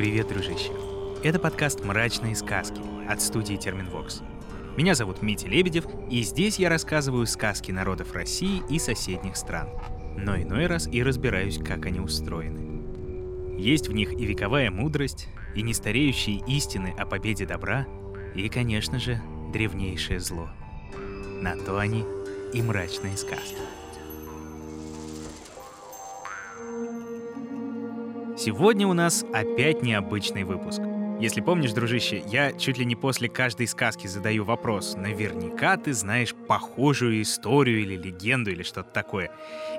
Привет, дружище! Это подкаст «Мрачные сказки» от студии Терминвокс. Меня зовут Митя Лебедев, и здесь я рассказываю сказки народов России и соседних стран. Но иной раз и разбираюсь, как они устроены. Есть в них и вековая мудрость, и нестареющие истины о победе добра, и, конечно же, древнейшее зло. На то они и мрачные сказки. Сегодня у нас опять необычный выпуск. Если помнишь, дружище, я чуть ли не после каждой сказки задаю вопрос. Наверняка ты знаешь похожую историю или легенду или что-то такое.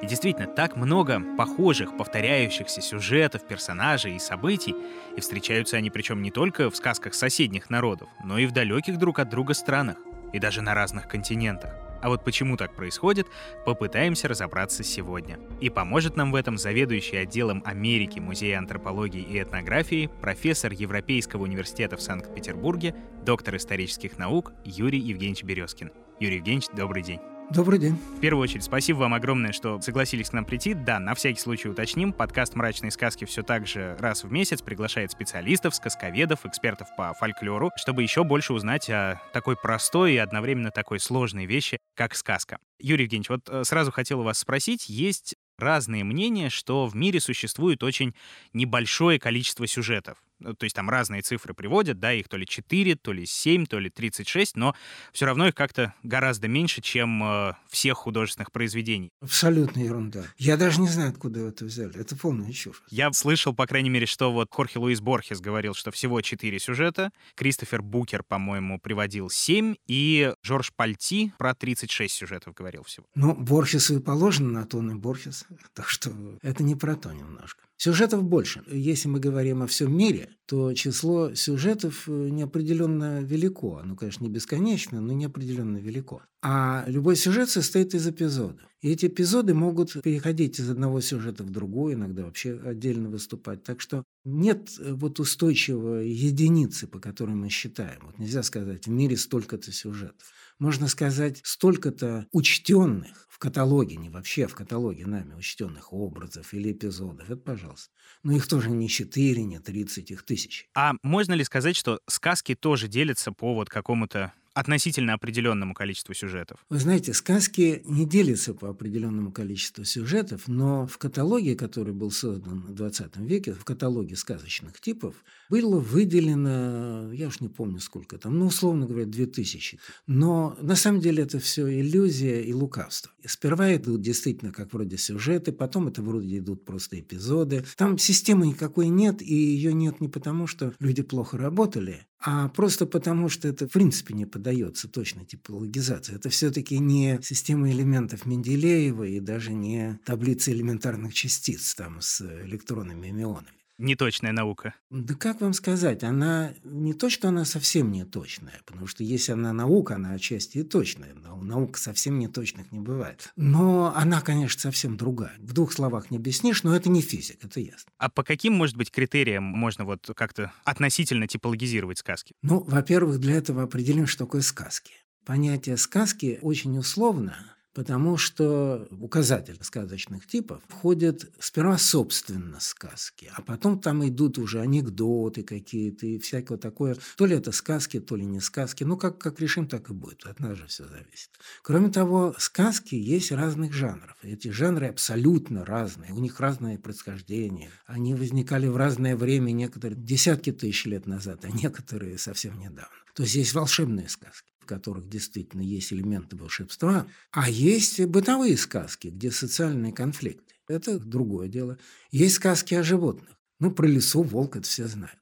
И действительно, так много похожих, повторяющихся сюжетов, персонажей и событий, и встречаются они причем не только в сказках соседних народов, но и в далеких друг от друга странах, и даже на разных континентах. А вот почему так происходит, попытаемся разобраться сегодня. И поможет нам в этом заведующий отделом Америки Музея антропологии и этнографии, профессор Европейского университета в Санкт-Петербурге, доктор исторических наук Юрий Евгеньевич Березкин. Юрий Евгеньевич, добрый день. Добрый день. В первую очередь, спасибо вам огромное, что согласились к нам прийти. Да, на всякий случай уточним, подкаст «Мрачные сказки» все так же раз в месяц приглашает специалистов, сказковедов, экспертов по фольклору, чтобы еще больше узнать о такой простой и одновременно такой сложной вещи, как сказка. Юрий Евгеньевич, вот э, сразу хотел у вас спросить, есть разные мнения, что в мире существует очень небольшое количество сюжетов. Ну, то есть там разные цифры приводят, да, их то ли 4, то ли 7, то ли 36, но все равно их как-то гораздо меньше, чем э, всех художественных произведений. Абсолютно ерунда. Я даже не знаю, откуда это взяли. Это полная чушь. Я слышал, по крайней мере, что вот Хорхе Луис Борхес говорил, что всего 4 сюжета, Кристофер Букер, по-моему, приводил 7, и Жорж Пальти про 36 сюжетов говорил всего. Ну, Борхесу и положено на то, он и Борхес. Так что это не про то немножко. Сюжетов больше. Если мы говорим о всем мире, то число сюжетов э, неопределенно велико. Оно, конечно, не бесконечно, но неопределенно велико. А любой сюжет состоит из эпизодов. И эти эпизоды могут переходить из одного сюжета в другой, иногда вообще отдельно выступать. Так что нет э, вот устойчивой единицы, по которой мы считаем. Вот нельзя сказать, в мире столько-то сюжетов. Можно сказать, столько-то учтенных в каталоге, не вообще в каталоге нами учтенных образов или эпизодов. Это пожалуйста. Но их тоже не 4, не 30, их тысячи. А можно ли сказать, что сказки тоже делятся по вот какому-то относительно определенному количеству сюжетов? Вы знаете, сказки не делятся по определенному количеству сюжетов, но в каталоге, который был создан в 20 веке, в каталоге сказочных типов, было выделено, я уж не помню сколько там, ну, условно говоря, 2000. Но на самом деле это все иллюзия и лукавство. Сперва идут действительно как вроде сюжеты, потом это вроде идут просто эпизоды. Там системы никакой нет, и ее нет не потому, что люди плохо работали, а просто потому, что это в принципе не поддается точной типологизации. Это все-таки не система элементов Менделеева и даже не таблица элементарных частиц там с электронами и мионами неточная наука? Да как вам сказать, она не то, что она совсем не точная, потому что если она наука, она отчасти и точная. Но наука совсем не точных не бывает. Но она, конечно, совсем другая. В двух словах не объяснишь, но это не физик, это ясно. А по каким, может быть, критериям можно вот как-то относительно типологизировать сказки? Ну, во-первых, для этого определим, что такое сказки. Понятие сказки очень условно, потому что указатель сказочных типов входит сперва собственно сказки, а потом там идут уже анекдоты какие-то и всякое такое. То ли это сказки, то ли не сказки. Ну, как, как решим, так и будет. От нас же все зависит. Кроме того, сказки есть разных жанров. Эти жанры абсолютно разные. У них разное происхождение. Они возникали в разное время, некоторые десятки тысяч лет назад, а некоторые совсем недавно. То есть есть волшебные сказки в которых действительно есть элементы волшебства, а есть бытовые сказки, где социальные конфликты. Это другое дело. Есть сказки о животных. Ну, про лесу волк это все знают.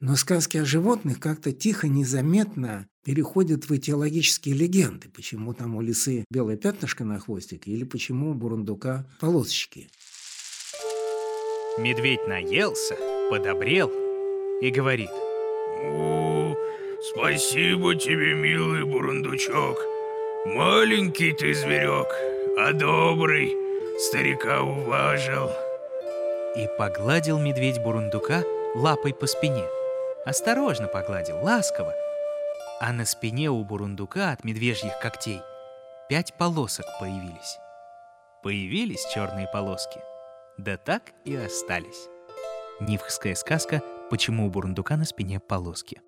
Но сказки о животных как-то тихо, незаметно переходят в этиологические легенды. Почему там у лисы белое пятнышко на хвостике или почему у бурундука полосочки. Медведь наелся, подобрел и говорит. Спасибо тебе, милый бурундучок. Маленький ты зверек, а добрый, старика уважил. И погладил медведь бурундука лапой по спине. Осторожно погладил, ласково. А на спине у бурундука от медвежьих когтей пять полосок появились. Появились черные полоски, да так и остались. Нивхская сказка почему у бурундука на спине полоски.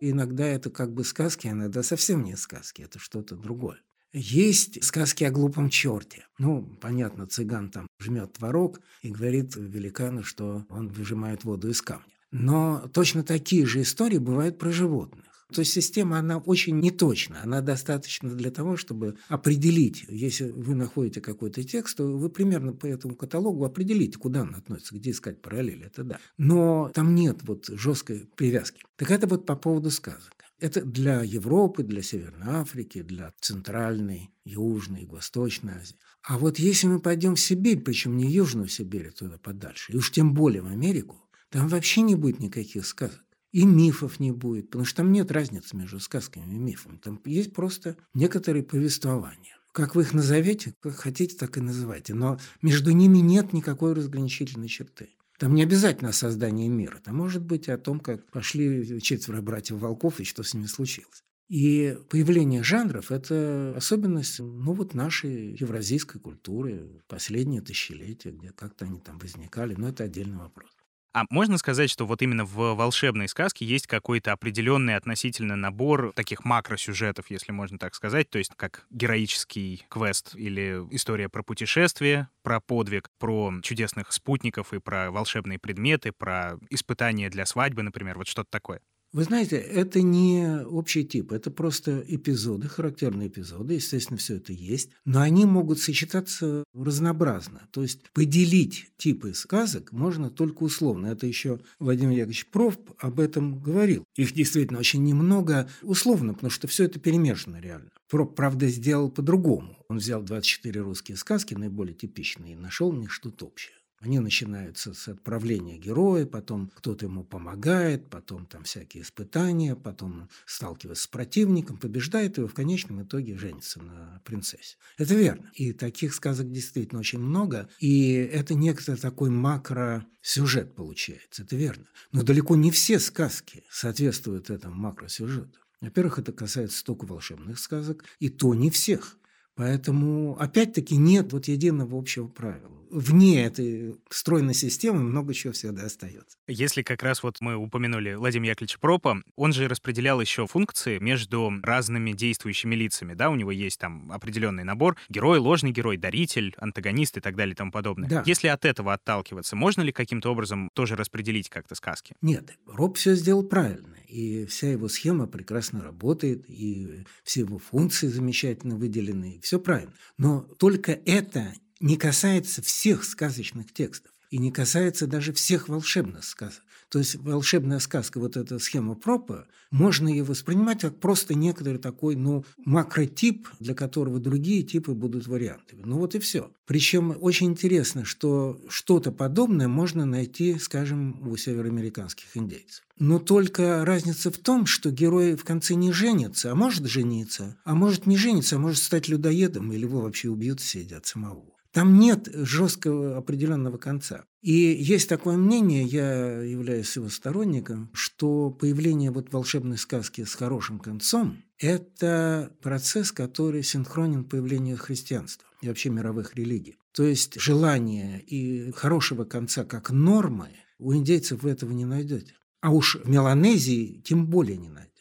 Иногда это как бы сказки, а иногда совсем не сказки, это что-то другое. Есть сказки о глупом черте. Ну, понятно, цыган там жмет творог и говорит великану, что он выжимает воду из камня. Но точно такие же истории бывают про животных. То есть система, она очень неточна. Она достаточно для того, чтобы определить, если вы находите какой-то текст, то вы примерно по этому каталогу определите, куда он относится, где искать параллели, это да. Но там нет вот жесткой привязки. Так это вот по поводу сказок. Это для Европы, для Северной Африки, для Центральной, Южной, Восточной Азии. А вот если мы пойдем в Сибирь, причем не Южную Сибирь, а туда подальше, и уж тем более в Америку, там вообще не будет никаких сказок. И мифов не будет, потому что там нет разницы между сказками и мифами. Там есть просто некоторые повествования. Как вы их назовете, как хотите, так и называйте. Но между ними нет никакой разграничительной черты. Там не обязательно о создании мира. Там может быть о том, как пошли четверо братьев волков и что с ними случилось. И появление жанров – это особенность ну, вот нашей евразийской культуры последние тысячелетия, где как-то они там возникали, но это отдельный вопрос. А можно сказать, что вот именно в волшебной сказке есть какой-то определенный относительно набор таких макросюжетов, если можно так сказать, то есть как героический квест или история про путешествие, про подвиг, про чудесных спутников и про волшебные предметы, про испытания для свадьбы, например, вот что-то такое? Вы знаете, это не общий тип, это просто эпизоды, характерные эпизоды, естественно, все это есть, но они могут сочетаться разнообразно. То есть поделить типы сказок можно только условно. Это еще Владимир Яковлевич Проф об этом говорил. Их действительно очень немного условно, потому что все это перемешано реально. Проп, правда, сделал по-другому. Он взял 24 русские сказки, наиболее типичные, и нашел них что-то общее. Они начинаются с отправления героя, потом кто-то ему помогает, потом там всякие испытания, потом сталкивается с противником, побеждает его, в конечном итоге женится на принцессе. Это верно. И таких сказок действительно очень много. И это некоторый такой макросюжет получается. Это верно. Но далеко не все сказки соответствуют этому макросюжету. Во-первых, это касается только волшебных сказок, и то не всех. Поэтому, опять-таки, нет вот единого общего правила. Вне этой стройной системы много чего всегда остается. Если как раз вот мы упомянули Владимира Яковлевича Пропа, он же распределял еще функции между разными действующими лицами, да, у него есть там определенный набор, герой, ложный герой, даритель, антагонист и так далее и тому подобное. Да. Если от этого отталкиваться, можно ли каким-то образом тоже распределить как-то сказки? Нет, Роб все сделал правильно и вся его схема прекрасно работает, и все его функции замечательно выделены, все правильно. Но только это не касается всех сказочных текстов и не касается даже всех волшебных сказок. То есть волшебная сказка, вот эта схема пропа, можно ее воспринимать как просто некоторый такой, ну, макротип, для которого другие типы будут вариантами. Ну вот и все. Причем очень интересно, что что-то подобное можно найти, скажем, у североамериканских индейцев. Но только разница в том, что герой в конце не женится, а может жениться, а может не жениться, а может стать людоедом, или его вообще убьют и съедят самого. Там нет жесткого определенного конца. И есть такое мнение, я являюсь его сторонником, что появление вот волшебной сказки с хорошим концом – это процесс, который синхронен появлению христианства и вообще мировых религий. То есть желание и хорошего конца как нормы у индейцев вы этого не найдете. А уж в Меланезии тем более не найдете.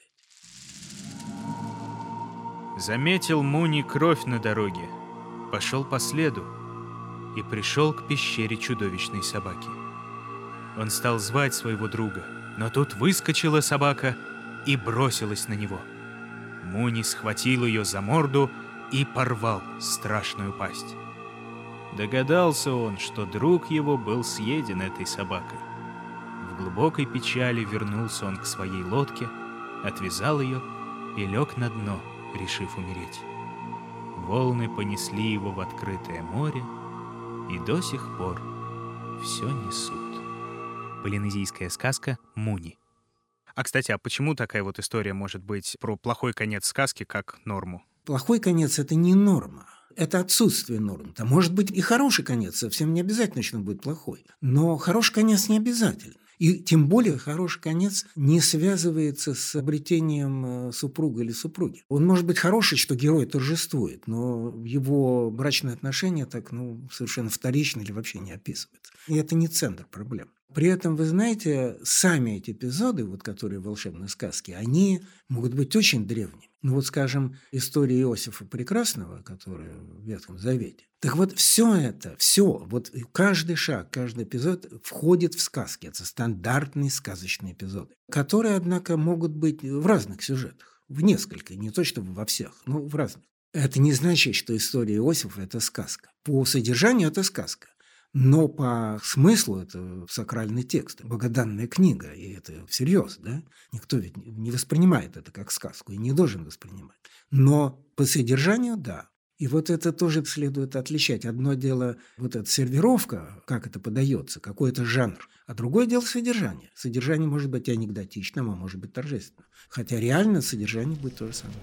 Заметил Муни кровь на дороге, пошел по следу, и пришел к пещере чудовищной собаки. Он стал звать своего друга, но тут выскочила собака и бросилась на него. Муни схватил ее за морду и порвал страшную пасть. Догадался он, что друг его был съеден этой собакой. В глубокой печали вернулся он к своей лодке, отвязал ее и лег на дно, решив умереть. Волны понесли его в открытое море, и до сих пор все несут. Полинезийская сказка «Муни». А, кстати, а почему такая вот история может быть про плохой конец сказки как норму? Плохой конец – это не норма. Это отсутствие норм. Там может быть и хороший конец, совсем не обязательно, что он будет плохой. Но хороший конец не обязательно. И тем более хороший конец не связывается с обретением э, супруга или супруги. Он может быть хороший, что герой торжествует, но его брачные отношения так ну, совершенно вторично или вообще не описываются. И это не центр проблем. При этом, вы знаете, сами эти эпизоды, вот которые волшебные сказки, они могут быть очень древними. Ну вот, скажем, история Иосифа Прекрасного, которая в Ветхом Завете. Так вот, все это, все, вот каждый шаг, каждый эпизод входит в сказки. Это стандартные сказочные эпизоды, которые, однако, могут быть в разных сюжетах. В несколько, не то чтобы во всех, но в разных. Это не значит, что история Иосифа – это сказка. По содержанию это сказка. Но по смыслу это сакральный текст, богоданная книга, и это всерьез, да? Никто ведь не воспринимает это как сказку и не должен воспринимать. Но по содержанию – да. И вот это тоже следует отличать. Одно дело вот эта сервировка, как это подается, какой это жанр, а другое дело содержание. Содержание может быть анекдотичным, а может быть торжественным. Хотя реально содержание будет то же самое.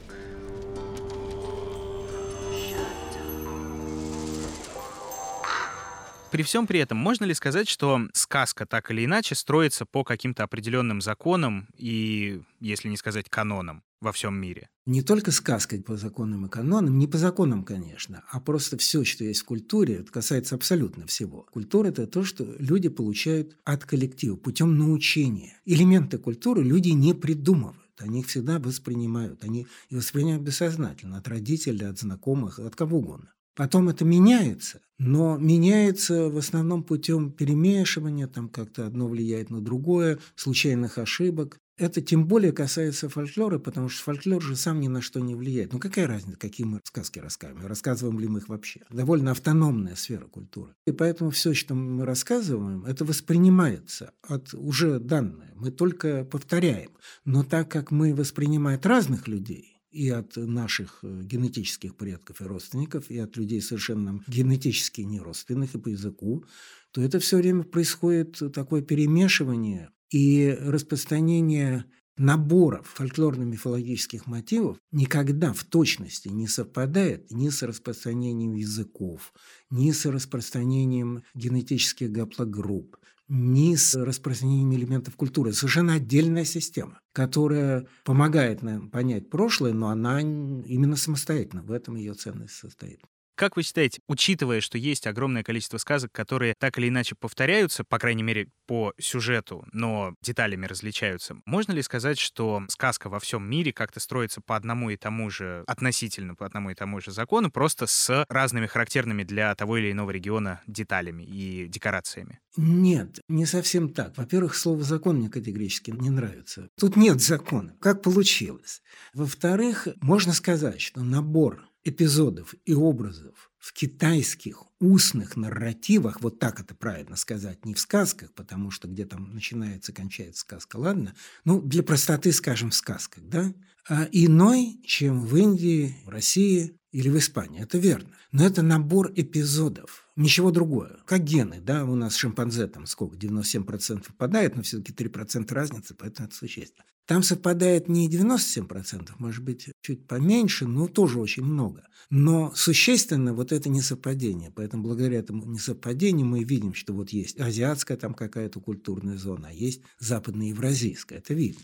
При всем при этом, можно ли сказать, что сказка так или иначе строится по каким-то определенным законам и, если не сказать канонам, во всем мире? Не только сказка по законам и канонам, не по законам, конечно, а просто все, что есть в культуре, это касается абсолютно всего. Культура – это то, что люди получают от коллектива путем научения. Элементы культуры люди не придумывают. Они их всегда воспринимают. Они их воспринимают бессознательно, от родителей, от знакомых, от кого угодно. Потом это меняется, но меняется в основном путем перемешивания, там как-то одно влияет на другое, случайных ошибок. Это тем более касается фольклора, потому что фольклор же сам ни на что не влияет. Ну какая разница, какие мы сказки рассказываем, рассказываем ли мы их вообще? Довольно автономная сфера культуры. И поэтому все, что мы рассказываем, это воспринимается от уже данное. Мы только повторяем. Но так как мы воспринимаем разных людей, и от наших э, генетических предков и родственников, и от людей совершенно генетически неродственных и по языку, то это все время происходит такое перемешивание и распространение наборов фольклорно-мифологических мотивов никогда в точности не совпадает ни с распространением языков, ни с распространением генетических гаплогрупп, ни с распространением элементов культуры. Совершенно отдельная система, которая помогает нам понять прошлое, но она именно самостоятельно. В этом ее ценность состоит. Как вы считаете, учитывая, что есть огромное количество сказок, которые так или иначе повторяются, по крайней мере, по сюжету, но деталями различаются, можно ли сказать, что сказка во всем мире как-то строится по одному и тому же, относительно по одному и тому же закону, просто с разными характерными для того или иного региона деталями и декорациями? Нет, не совсем так. Во-первых, слово «закон» мне категорически не нравится. Тут нет закона. Как получилось? Во-вторых, можно сказать, что набор эпизодов и образов в китайских устных нарративах, вот так это правильно сказать, не в сказках, потому что где там начинается, кончается сказка, ладно, ну, для простоты скажем в сказках, да, а иной, чем в Индии, в России или в Испании, это верно. Но это набор эпизодов, ничего другое. Как гены, да, у нас шимпанзе там сколько, 97% попадает, но все-таки 3% разницы, поэтому это существенно. Там совпадает не 97%, может быть, чуть поменьше, но тоже очень много. Но существенно вот это несовпадение. Поэтому благодаря этому несовпадению мы видим, что вот есть азиатская там какая-то культурная зона, а есть западноевразийская. Это видно.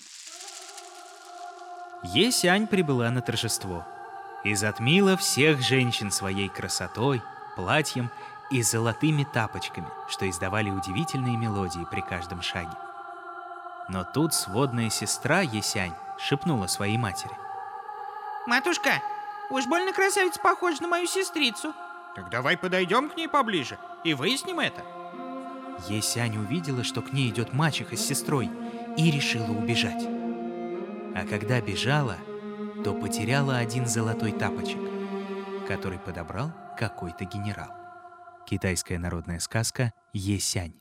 Есянь прибыла на торжество и затмила всех женщин своей красотой, платьем и золотыми тапочками, что издавали удивительные мелодии при каждом шаге. Но тут сводная сестра Есянь шепнула своей матери. «Матушка, уж больно красавица похожа на мою сестрицу. Так давай подойдем к ней поближе и выясним это». Есянь увидела, что к ней идет мачеха с сестрой, и решила убежать. А когда бежала, то потеряла один золотой тапочек, который подобрал какой-то генерал. Китайская народная сказка «Есянь».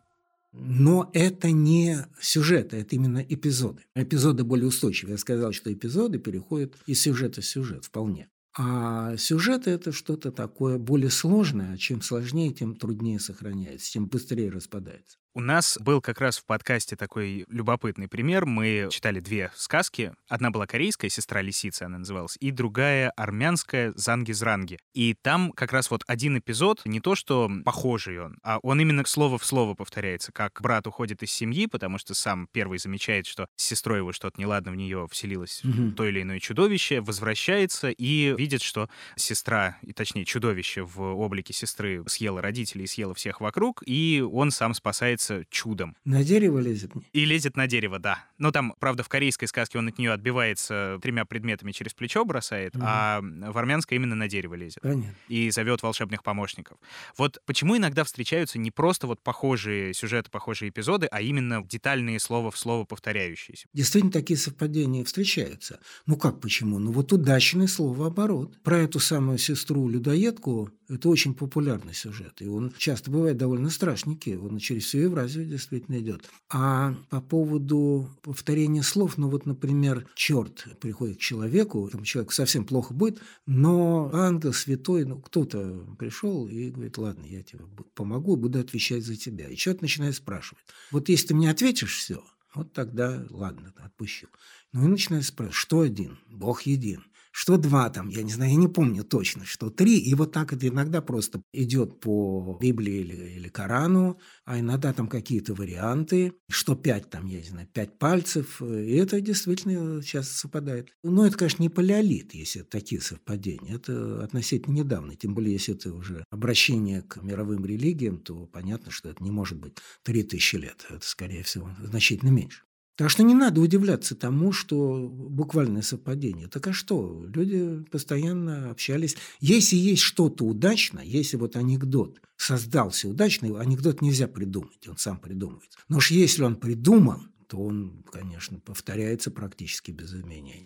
Но это не сюжеты, это именно эпизоды. Эпизоды более устойчивые. Я сказал, что эпизоды переходят из сюжета в сюжет вполне. А сюжет – это что-то такое более сложное. Чем сложнее, тем труднее сохраняется, тем быстрее распадается. У нас был как раз в подкасте такой любопытный пример. Мы читали две сказки. Одна была корейская, «Сестра лисицы» она называлась, и другая армянская «Занги-зранги». И там как раз вот один эпизод, не то что похожий он, а он именно слово в слово повторяется, как брат уходит из семьи, потому что сам первый замечает, что с сестрой его что-то неладно в нее вселилось угу. то или иное чудовище, возвращается и видит, что сестра, и точнее чудовище в облике сестры съела родителей, съела всех вокруг, и он сам спасается является чудом. На дерево лезет? И лезет на дерево, да. Но там, правда, в корейской сказке он от нее отбивается тремя предметами через плечо бросает, угу. а в армянской именно на дерево лезет. Понятно. И зовет волшебных помощников. Вот почему иногда встречаются не просто вот похожие сюжеты, похожие эпизоды, а именно детальные слово в слово повторяющиеся? Действительно, такие совпадения встречаются. Ну как почему? Ну вот удачный слово оборот. Про эту самую сестру-людоедку это очень популярный сюжет, и он часто бывает довольно страшненький, он через всю Евразию действительно идет. А по поводу повторения слов, ну вот, например, черт приходит к человеку, там человек совсем плохо будет, но ангел святой, ну кто-то пришел и говорит, ладно, я тебе помогу, буду отвечать за тебя. И черт начинает спрашивать. Вот если ты мне ответишь все, вот тогда ладно, отпущу. Ну и начинает спрашивать, что один? Бог един что два там, я не знаю, я не помню точно, что три. И вот так это иногда просто идет по Библии или, или Корану, а иногда там какие-то варианты, что пять там, я не знаю, пять пальцев. И это действительно часто совпадает. Но это, конечно, не палеолит, если это такие совпадения. Это относительно недавно. Тем более, если это уже обращение к мировым религиям, то понятно, что это не может быть три тысячи лет. Это, скорее всего, значительно меньше. Так что не надо удивляться тому, что буквальное совпадение. Так а что? Люди постоянно общались. Если есть что-то удачно, если вот анекдот создался удачно, анекдот нельзя придумать, он сам придумывается. Но уж если он придуман, то он, конечно, повторяется практически без изменений.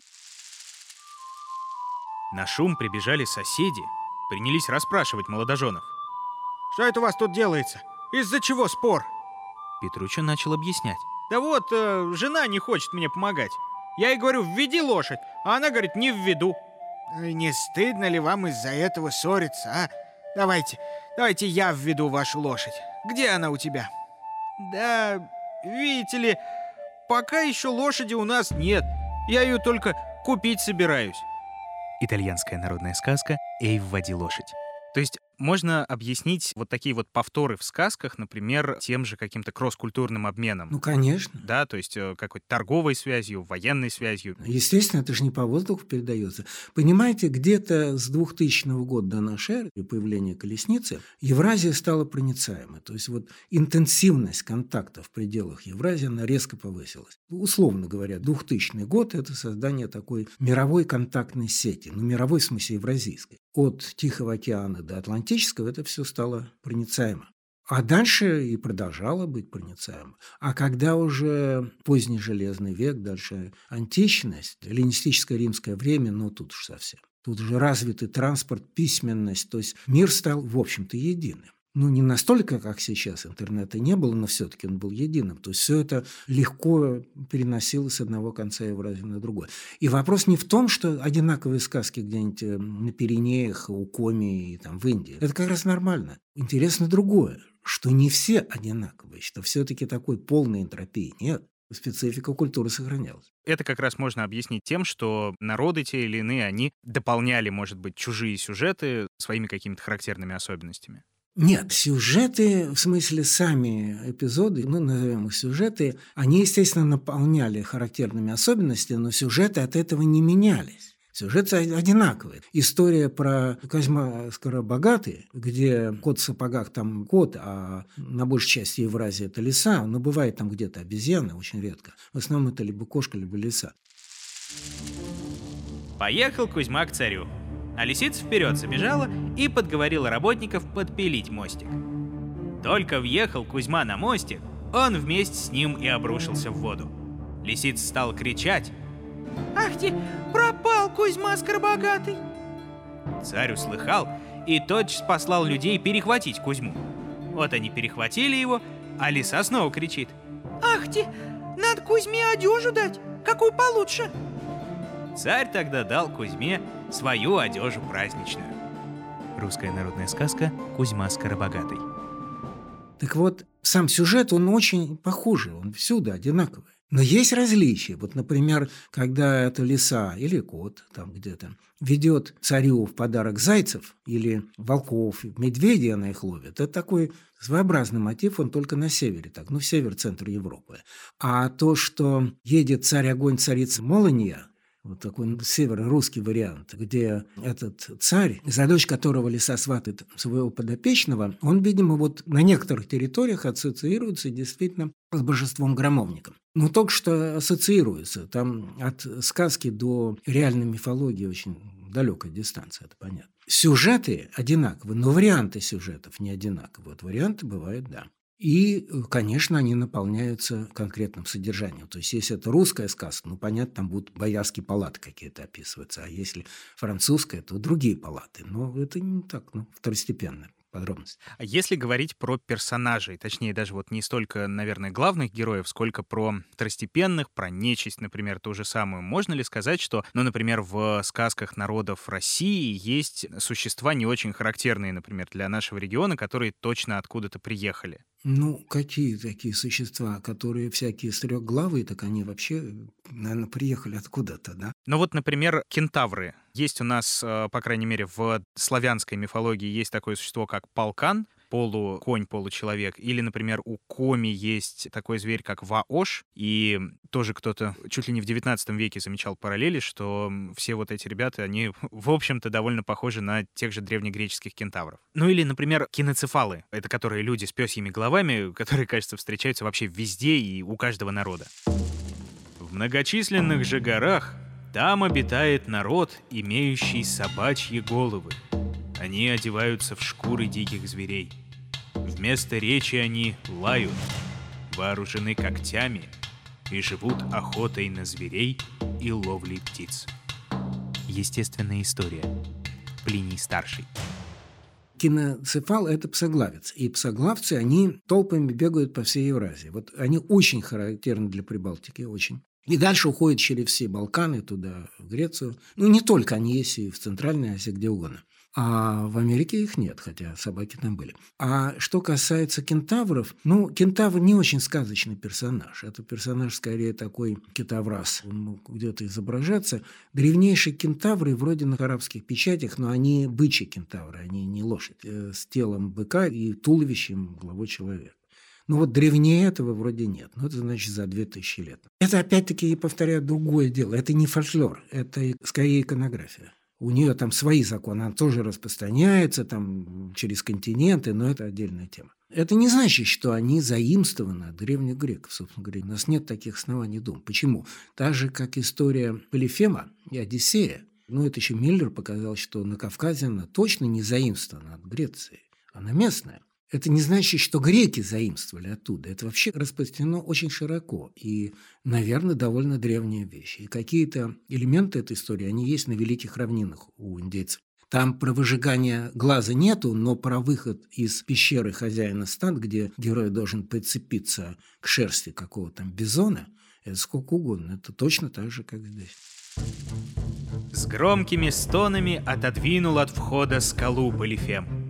На шум прибежали соседи, принялись расспрашивать молодоженов. «Что это у вас тут делается? Из-за чего спор?» Петруча начал объяснять. Да вот, э, жена не хочет мне помогать. Я ей говорю, введи лошадь, а она говорит, не введу. Не стыдно ли вам из-за этого ссориться, а? Давайте, давайте я введу вашу лошадь. Где она у тебя? Да, видите ли, пока еще лошади у нас нет. Я ее только купить собираюсь. Итальянская народная сказка «Эй, вводи лошадь». То есть можно объяснить вот такие вот повторы в сказках, например, тем же каким-то кросс-культурным обменом. Ну, конечно. Да, то есть э, какой-то торговой связью, военной связью. Естественно, это же не по воздуху передается. Понимаете, где-то с 2000 года до нашей эры, появления колесницы, Евразия стала проницаемой. То есть вот интенсивность контакта в пределах Евразии, она резко повысилась. Условно говоря, 2000 год – это создание такой мировой контактной сети, ну, мировой в смысле евразийской. От Тихого океана до Атлантики романтического это все стало проницаемо. А дальше и продолжало быть проницаемо. А когда уже поздний Железный век, дальше античность, эллинистическое римское время, ну тут уж совсем. Тут уже развитый транспорт, письменность, то есть мир стал, в общем-то, единым ну, не настолько, как сейчас, интернета не было, но все-таки он был единым. То есть все это легко переносилось с одного конца Евразии на другой. И вопрос не в том, что одинаковые сказки где-нибудь э, на Пиренеях, у Коми и там в Индии. Это как раз нормально. Интересно другое, что не все одинаковые, что все-таки такой полной энтропии нет специфика культуры сохранялась. Это как раз можно объяснить тем, что народы те или иные, они дополняли, может быть, чужие сюжеты своими какими-то характерными особенностями. Нет, сюжеты, в смысле сами эпизоды, ну, назовем их сюжеты, они, естественно, наполняли характерными особенностями, но сюжеты от этого не менялись. Сюжеты одинаковые. История про Козьма Скоробогатый, где кот в сапогах там кот, а на большей части Евразии это лиса, но бывает там где-то обезьяны, очень редко. В основном это либо кошка, либо лиса. Поехал Кузьма к царю. А лисица вперед забежала и подговорила работников подпилить мостик. Только въехал Кузьма на мостик, он вместе с ним и обрушился в воду. Лисица стал кричать. «Ах ты, пропал Кузьма Скоробогатый!» Царь услыхал и тотчас послал людей перехватить Кузьму. Вот они перехватили его, а лиса снова кричит. «Ах ты, надо Кузьме одежу дать, какую получше!» Царь тогда дал Кузьме свою одежу праздничную. Русская народная сказка «Кузьма Скоробогатый». Так вот, сам сюжет, он очень похожий, он всюду одинаковый. Но есть различия. Вот, например, когда это лиса или кот там где-то ведет царю в подарок зайцев или волков, медведей она их ловит. Это такой своеобразный мотив, он только на севере так, ну, север-центр Европы. А то, что едет царь огонь, царица Молония, вот такой северо-русский вариант, где этот царь, за дочь которого лиса сватает своего подопечного, он, видимо, вот на некоторых территориях ассоциируется действительно с божеством-громовником. Но только что ассоциируется. Там от сказки до реальной мифологии очень далекая дистанция, это понятно. Сюжеты одинаковы, но варианты сюжетов не одинаковы. Вот варианты бывают, да. И, конечно, они наполняются конкретным содержанием. То есть, если это русская сказка, ну, понятно, там будут боярские палаты какие-то описываться. А если французская, то другие палаты. Но это не так, ну, второстепенно подробности. А если говорить про персонажей, точнее даже вот не столько, наверное, главных героев, сколько про второстепенных, про нечисть, например, ту же самую, можно ли сказать, что, ну, например, в сказках народов России есть существа не очень характерные, например, для нашего региона, которые точно откуда-то приехали? Ну, какие такие существа, которые всякие стрёхглавые, так они вообще, наверное, приехали откуда-то, да? Ну вот, например, кентавры. Есть у нас, э, по крайней мере, в славянской мифологии есть такое существо, как полкан, полуконь, получеловек. Или, например, у Коми есть такой зверь, как Ваош, и тоже кто-то чуть ли не в 19 веке замечал параллели, что все вот эти ребята, они, в общем-то, довольно похожи на тех же древнегреческих кентавров. Ну или, например, киноцефалы. Это которые люди с пёсьими головами, которые, кажется, встречаются вообще везде и у каждого народа. В многочисленных же горах там обитает народ, имеющий собачьи головы. Они одеваются в шкуры диких зверей. Вместо речи они лают, вооружены когтями и живут охотой на зверей и ловлей птиц. Естественная история. Плиний старший. Киноцефал – это псоглавец. И псоглавцы, они толпами бегают по всей Евразии. Вот они очень характерны для Прибалтики, очень. И дальше уходят через все Балканы, туда, в Грецию. Ну, не только они есть и в Центральной Азии, где угодно. А в Америке их нет, хотя собаки там были. А что касается кентавров, ну, кентавр не очень сказочный персонаж. Это персонаж скорее такой китаврас. Он мог где-то изображаться. Древнейшие кентавры вроде на арабских печатях, но они бычьи кентавры, они не лошадь. Э, с телом быка и туловищем главой человека. Ну вот древнее этого вроде нет. Ну это значит за 2000 лет. Это опять-таки, повторяю, другое дело. Это не фольклор, это скорее иконография. У нее там свои законы, она тоже распространяется там через континенты, но это отдельная тема. Это не значит, что они заимствованы от древних греков, собственно говоря. У нас нет таких оснований думать. Почему? Так же, как история Полифема и Одиссея. Ну, это еще Миллер показал, что на Кавказе она точно не заимствована от Греции. Она местная. Это не значит, что греки заимствовали оттуда. Это вообще распространено очень широко и, наверное, довольно древняя вещь. И какие-то элементы этой истории, они есть на Великих равнинах у индейцев. Там про выжигание глаза нету, но про выход из пещеры хозяина стад, где герой должен прицепиться к шерсти какого-то там бизона, это сколько угодно. Это точно так же, как здесь. С громкими стонами отодвинул от входа скалу Полифем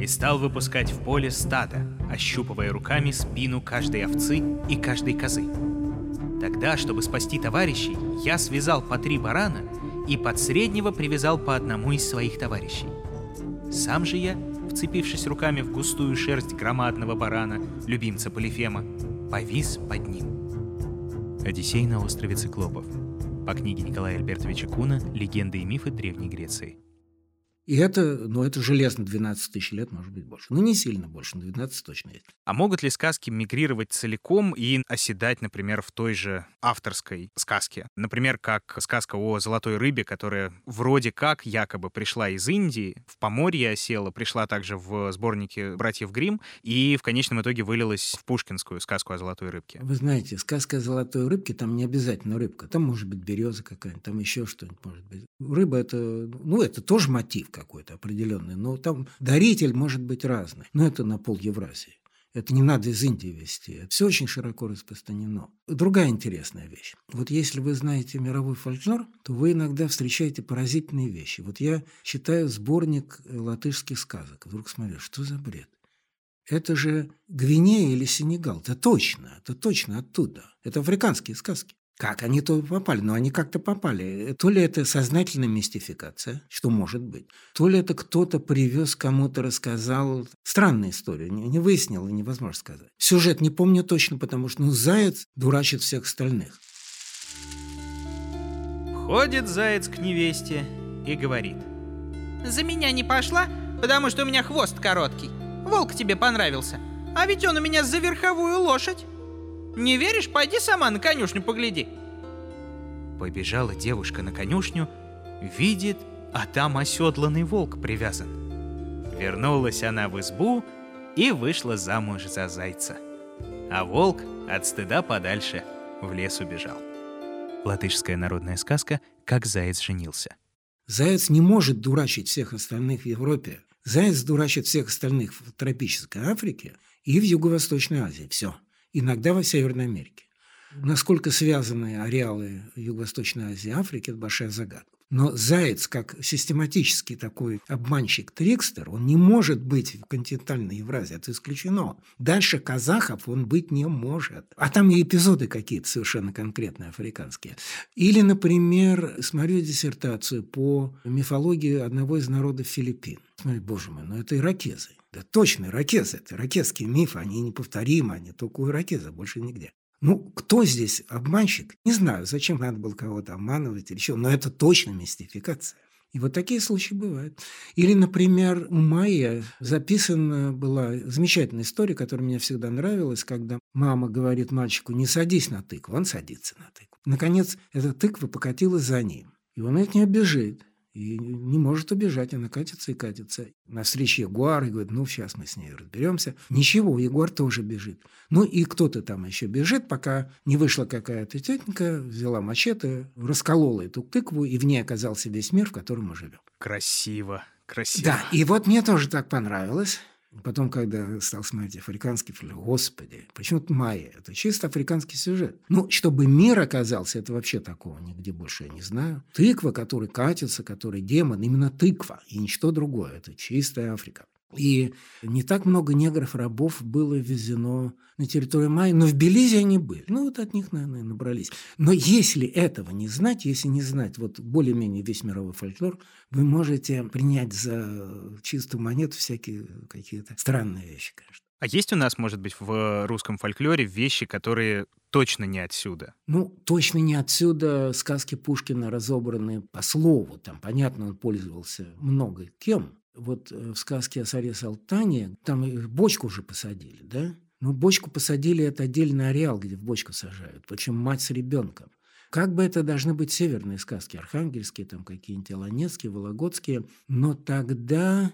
и стал выпускать в поле стадо, ощупывая руками спину каждой овцы и каждой козы. Тогда, чтобы спасти товарищей, я связал по три барана и под среднего привязал по одному из своих товарищей. Сам же я, вцепившись руками в густую шерсть громадного барана, любимца Полифема, повис под ним. Одиссей на острове Циклопов. По книге Николая Альбертовича Куна «Легенды и мифы Древней Греции». И это, ну, это железно 12 тысяч лет, может быть, больше. Ну, не сильно больше, но 12 точно есть. А могут ли сказки мигрировать целиком и оседать, например, в той же авторской сказке? Например, как сказка о золотой рыбе, которая вроде как якобы пришла из Индии, в Поморье осела, пришла также в сборнике «Братьев Грим и в конечном итоге вылилась в пушкинскую сказку о золотой рыбке. Вы знаете, сказка о золотой рыбке, там не обязательно рыбка. Там может быть береза какая-нибудь, там еще что-нибудь может быть. Рыба – это, ну, это тоже мотив какой-то определенный, но там даритель может быть разный. Но это на пол Евразии. Это не надо из Индии вести. Это все очень широко распространено. Другая интересная вещь. Вот если вы знаете мировой фольклор, то вы иногда встречаете поразительные вещи. Вот я читаю сборник латышских сказок. Вдруг смотрю, что за бред? Это же Гвинея или Сенегал. Это точно, это точно оттуда. Это африканские сказки. Как они туда попали? Но они как-то попали. То ли это сознательная мистификация, что может быть, то ли это кто-то привез, кому-то рассказал. Странная история, не, не выяснил, невозможно сказать. Сюжет не помню точно, потому что ну, заяц дурачит всех остальных. Ходит заяц к невесте и говорит. За меня не пошла, потому что у меня хвост короткий. Волк тебе понравился. А ведь он у меня за верховую лошадь. Не веришь? Пойди сама на конюшню погляди. Побежала девушка на конюшню, видит, а там оседланный волк привязан. Вернулась она в избу и вышла замуж за зайца. А волк от стыда подальше в лес убежал. Латышская народная сказка «Как заяц женился». Заяц не может дурачить всех остальных в Европе. Заяц дурачит всех остальных в тропической Африке и в Юго-Восточной Азии. Все. Иногда во Северной Америке. Насколько связаны ареалы Юго-Восточной Азии и Африки – это большая загадка. Но Заяц, как систематический такой обманщик-трикстер, он не может быть в континентальной Евразии, это исключено. Дальше казахов он быть не может. А там и эпизоды какие-то совершенно конкретные африканские. Или, например, смотрю диссертацию по мифологии одного из народов Филиппин. Смотри, боже мой, ну это иракезы. Да точно, иракезы. Это иракезские мифы, они неповторимы, они только у иракеза, больше нигде. Ну, кто здесь обманщик? Не знаю, зачем надо было кого-то обманывать или что, но это точно мистификация. И вот такие случаи бывают. Или, например, у Майя записана была замечательная история, которая мне всегда нравилась, когда мама говорит мальчику, не садись на тыкву, он садится на тыкву. Наконец, эта тыква покатилась за ним, и он от нее бежит. И не может убежать, она катится и катится. На встрече Ягуар и говорит, ну, сейчас мы с ней разберемся. Ничего, Ягуар тоже бежит. Ну, и кто-то там еще бежит, пока не вышла какая-то тетенька, взяла мачете, расколола эту тыкву, и в ней оказался весь мир, в котором мы живем. Красиво, красиво. Да, и вот мне тоже так понравилось. Потом, когда стал смотреть африканский фильм, господи, почему-то майя. Это чисто африканский сюжет. Ну, чтобы мир оказался, это вообще такого нигде больше я не знаю. Тыква, который катится, который демон, именно тыква и ничто другое. Это чистая Африка. И не так много негров-рабов было ввезено на территорию Майи, но в Белизе они были. Ну, вот от них, наверное, набрались. Но если этого не знать, если не знать вот более-менее весь мировой фольклор, вы можете принять за чистую монету всякие какие-то странные вещи, конечно. А есть у нас, может быть, в русском фольклоре вещи, которые точно не отсюда? Ну, точно не отсюда сказки Пушкина разобраны по слову. Там, понятно, он пользовался много кем, вот э, в сказке о царе Салтане, там бочку уже посадили, да? Ну, бочку посадили – это отдельный ареал, где в бочку сажают, причем мать с ребенком. Как бы это должны быть северные сказки, архангельские, там какие-нибудь Илонецкие, Вологодские, но тогда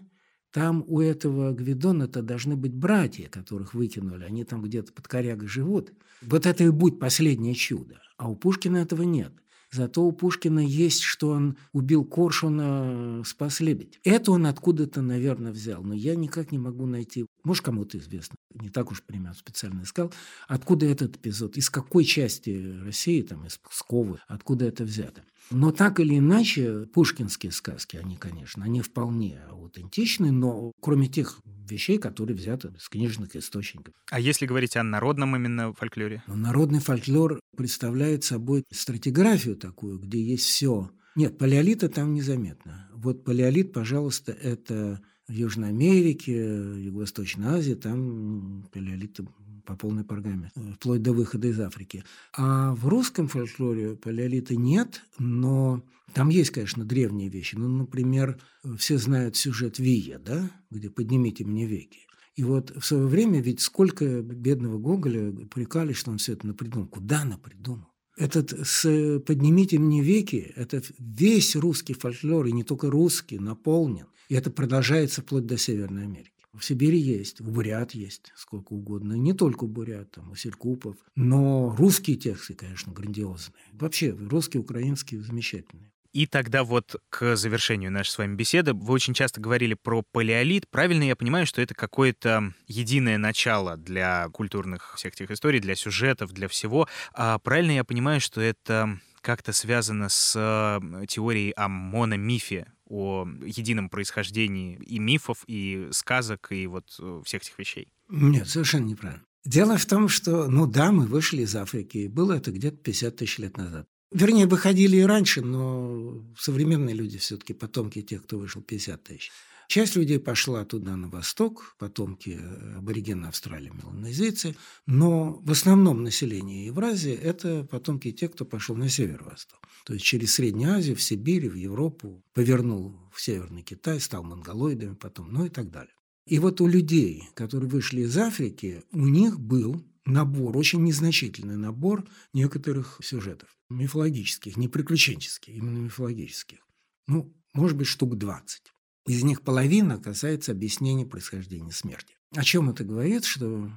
там у этого Гвидона-то должны быть братья, которых выкинули, они там где-то под корягой живут. Вот это и будет последнее чудо. А у Пушкина этого нет. Зато у Пушкина есть, что он убил Коршуна, спас лебедь. Это он откуда-то, наверное, взял. Но я никак не могу найти. Может, кому-то известно. Не так уж пример специально искал. Откуда этот эпизод? Из какой части России, там, из Пскова, откуда это взято? Но так или иначе, пушкинские сказки, они, конечно, они вполне аутентичны, но кроме тех вещей, которые взяты с книжных источников. А если говорить о народном именно фольклоре? Ну, народный фольклор представляет собой стратиграфию такую, где есть все. Нет, палеолита там незаметно. Вот палеолит, пожалуйста, это в Южной Америке, Юго-Восточной Азии, там палеолиты по полной программе, э, вплоть до выхода из Африки. А в русском фольклоре палеолита нет, но там есть, конечно, древние вещи. Ну, например, все знают сюжет Вия, да, где «Поднимите мне веки». И вот в свое время ведь сколько бедного Гоголя прикали, что он все это напридумал. Куда напридумал? Этот с «Поднимите мне веки» – это весь русский фольклор, и не только русский, наполнен. И это продолжается вплоть до Северной Америки. В Сибири есть, у бурят есть, сколько угодно. Не только у бурят, там, у Серкупов. Но русские тексты, конечно, грандиозные. Вообще, русские, украинские замечательные. И тогда вот к завершению нашей с вами беседы вы очень часто говорили про палеолит. Правильно я понимаю, что это какое-то единое начало для культурных всех этих историй, для сюжетов, для всего. А правильно я понимаю, что это как-то связано с теорией о мономифе, о едином происхождении и мифов, и сказок, и вот э, всех этих вещей. Нет, совершенно неправильно. Дело в том, что, ну да, мы вышли из Африки. Было это где-то 50 тысяч лет назад. Вернее, выходили и раньше, но современные люди все-таки потомки тех, кто вышел 50 тысяч. Часть людей пошла туда на восток, потомки э, аборигена Австралии, меланезийцы, но в основном население Евразии – это потомки тех, кто пошел на северо-восток. То есть через Среднюю Азию, в Сибирь, в Европу, повернул в Северный Китай, стал монголоидами потом, ну и так далее. И вот у людей, которые вышли из Африки, у них был набор, очень незначительный набор некоторых сюжетов мифологических, не приключенческих, именно мифологических. Ну, может быть, штук 20. Из них половина касается объяснения происхождения смерти. О чем это говорит? Что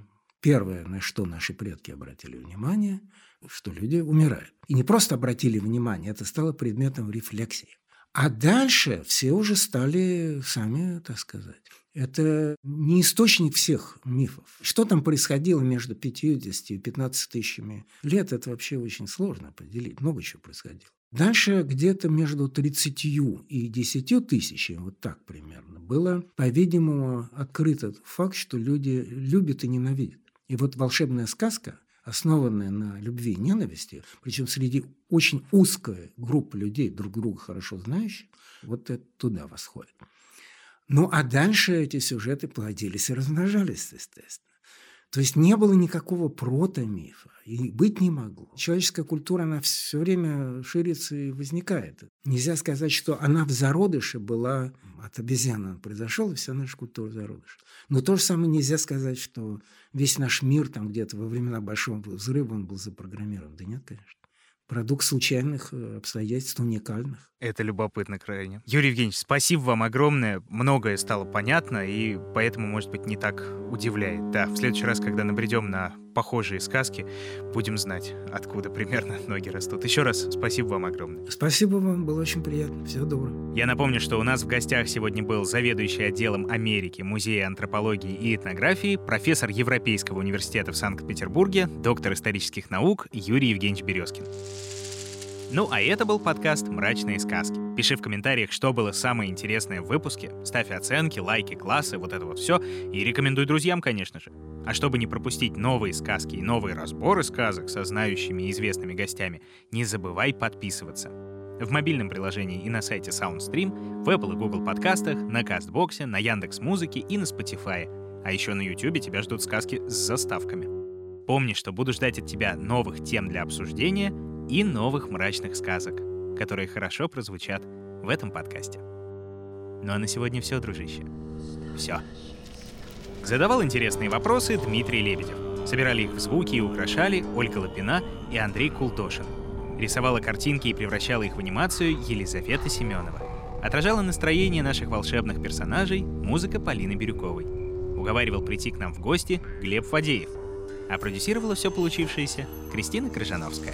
первое, на что наши предки обратили внимание, что люди умирают. И не просто обратили внимание, это стало предметом рефлексии. А дальше все уже стали сами, так сказать. Это не источник всех мифов. Что там происходило между 50 и 15 тысячами лет, это вообще очень сложно определить. Много чего происходило. Дальше где-то между 30 и 10 тысячами, вот так примерно, было, по-видимому, открыт факт, что люди любят и ненавидят. И вот волшебная сказка, основанная на любви и ненависти, причем среди очень узкой группы людей, друг друга хорошо знающих, вот это туда восходит. Ну, а дальше эти сюжеты плодились и размножались, естественно. То есть не было никакого протомифа, и быть не могло. Человеческая культура, она все время ширится и возникает. Нельзя сказать, что она в зародыше была от обезьяны произошел, и вся наша культура зародыш. Но то же самое нельзя сказать, что весь наш мир там где-то во времена Большого взрыва он был запрограммирован. Да нет, конечно продукт случайных э, обстоятельств, уникальных. Это любопытно крайне. Юрий Евгеньевич, спасибо вам огромное. Многое стало понятно, и поэтому, может быть, не так удивляет. Да, в следующий раз, когда набредем на похожие сказки, будем знать, откуда примерно ноги растут. Еще раз спасибо вам огромное. Спасибо вам, было очень приятно. Всего доброго. Я напомню, что у нас в гостях сегодня был заведующий отделом Америки Музея антропологии и этнографии, профессор Европейского университета в Санкт-Петербурге, доктор исторических наук Юрий Евгеньевич Березкин. Ну а это был подкаст «Мрачные сказки». Пиши в комментариях, что было самое интересное в выпуске, ставь оценки, лайки, классы, вот это вот все, и рекомендуй друзьям, конечно же. А чтобы не пропустить новые сказки и новые разборы сказок со знающими и известными гостями, не забывай подписываться. В мобильном приложении и на сайте SoundStream, в Apple и Google подкастах, на Кастбоксе, на Яндекс Музыке и на Spotify. А еще на YouTube тебя ждут сказки с заставками. Помни, что буду ждать от тебя новых тем для обсуждения — и новых мрачных сказок, которые хорошо прозвучат в этом подкасте. Ну а на сегодня все, дружище. Все. Задавал интересные вопросы Дмитрий Лебедев. Собирали их в звуки и украшали Ольга Лапина и Андрей Култошин. Рисовала картинки и превращала их в анимацию Елизавета Семенова. Отражала настроение наших волшебных персонажей музыка Полины Бирюковой. Уговаривал прийти к нам в гости Глеб Фадеев. А продюсировала все получившееся Кристина Крыжановская.